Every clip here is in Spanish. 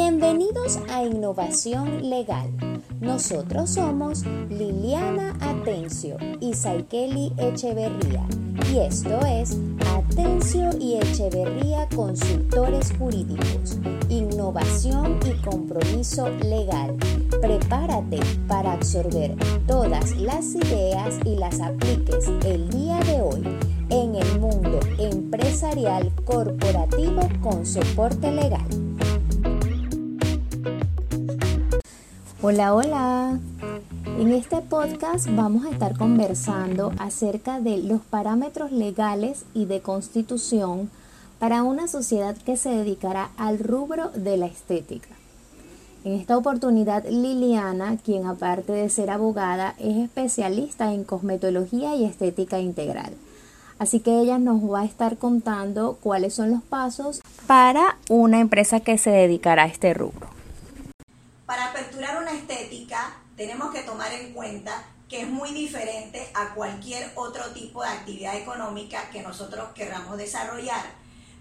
Bienvenidos a Innovación Legal. Nosotros somos Liliana Atencio y Saikeli Echeverría. Y esto es Atencio y Echeverría Consultores Jurídicos. Innovación y compromiso legal. Prepárate para absorber todas las ideas y las apliques el día de hoy en el mundo empresarial corporativo con soporte legal. Hola, hola. En este podcast vamos a estar conversando acerca de los parámetros legales y de constitución para una sociedad que se dedicará al rubro de la estética. En esta oportunidad, Liliana, quien aparte de ser abogada, es especialista en cosmetología y estética integral. Así que ella nos va a estar contando cuáles son los pasos para una empresa que se dedicará a este rubro. Tenemos que tomar en cuenta que es muy diferente a cualquier otro tipo de actividad económica que nosotros querramos desarrollar.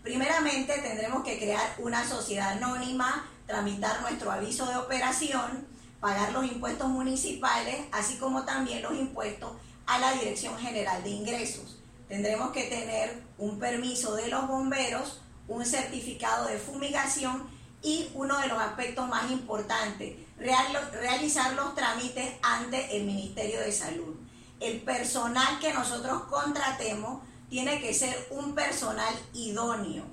Primeramente tendremos que crear una sociedad anónima, tramitar nuestro aviso de operación, pagar los impuestos municipales, así como también los impuestos a la Dirección General de Ingresos. Tendremos que tener un permiso de los bomberos, un certificado de fumigación y uno de los aspectos más importantes, realizar los trámites ante el Ministerio de Salud. El personal que nosotros contratemos tiene que ser un personal idóneo,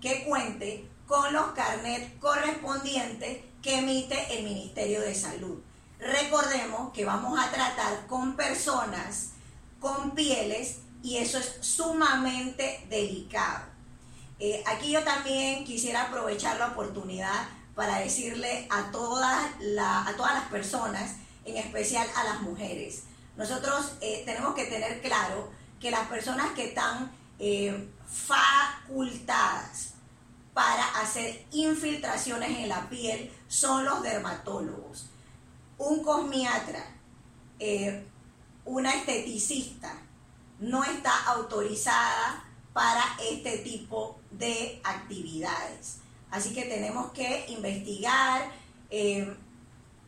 que cuente con los carnets correspondientes que emite el Ministerio de Salud. Recordemos que vamos a tratar con personas con pieles y eso es sumamente delicado. Eh, aquí yo también quisiera aprovechar la oportunidad para decirle a todas, a todas las personas, en especial a las mujeres, nosotros eh, tenemos que tener claro que las personas que están eh, facultadas para hacer infiltraciones en la piel son los dermatólogos. Un cosmiatra, una esteticista, no está autorizada para este tipo de actividades. Así que tenemos que investigar eh,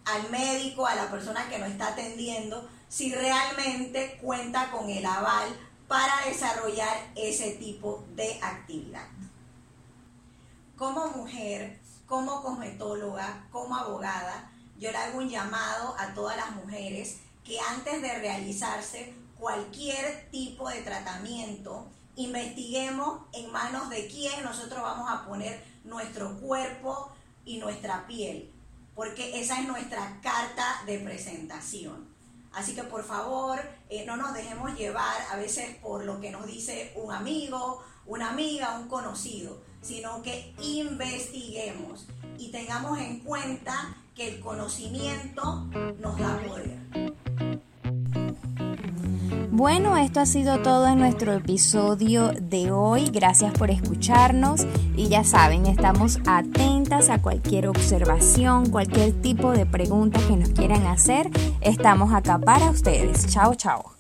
al médico, a la persona que nos está atendiendo, si realmente cuenta con el aval para desarrollar ese tipo de actividad. Como mujer, como cosmetóloga, como abogada, yo le hago un llamado a todas las mujeres que antes de realizarse cualquier tipo de tratamiento, investiguemos en manos de quién nosotros vamos a poner nuestro cuerpo y nuestra piel, porque esa es nuestra carta de presentación. Así que por favor, eh, no nos dejemos llevar a veces por lo que nos dice un amigo, una amiga, un conocido, sino que investiguemos y tengamos en cuenta que el conocimiento nos da poder. Bueno, esto ha sido todo en nuestro episodio de hoy. Gracias por escucharnos y ya saben, estamos atentas a cualquier observación, cualquier tipo de pregunta que nos quieran hacer. Estamos acá para ustedes. Chao, chao.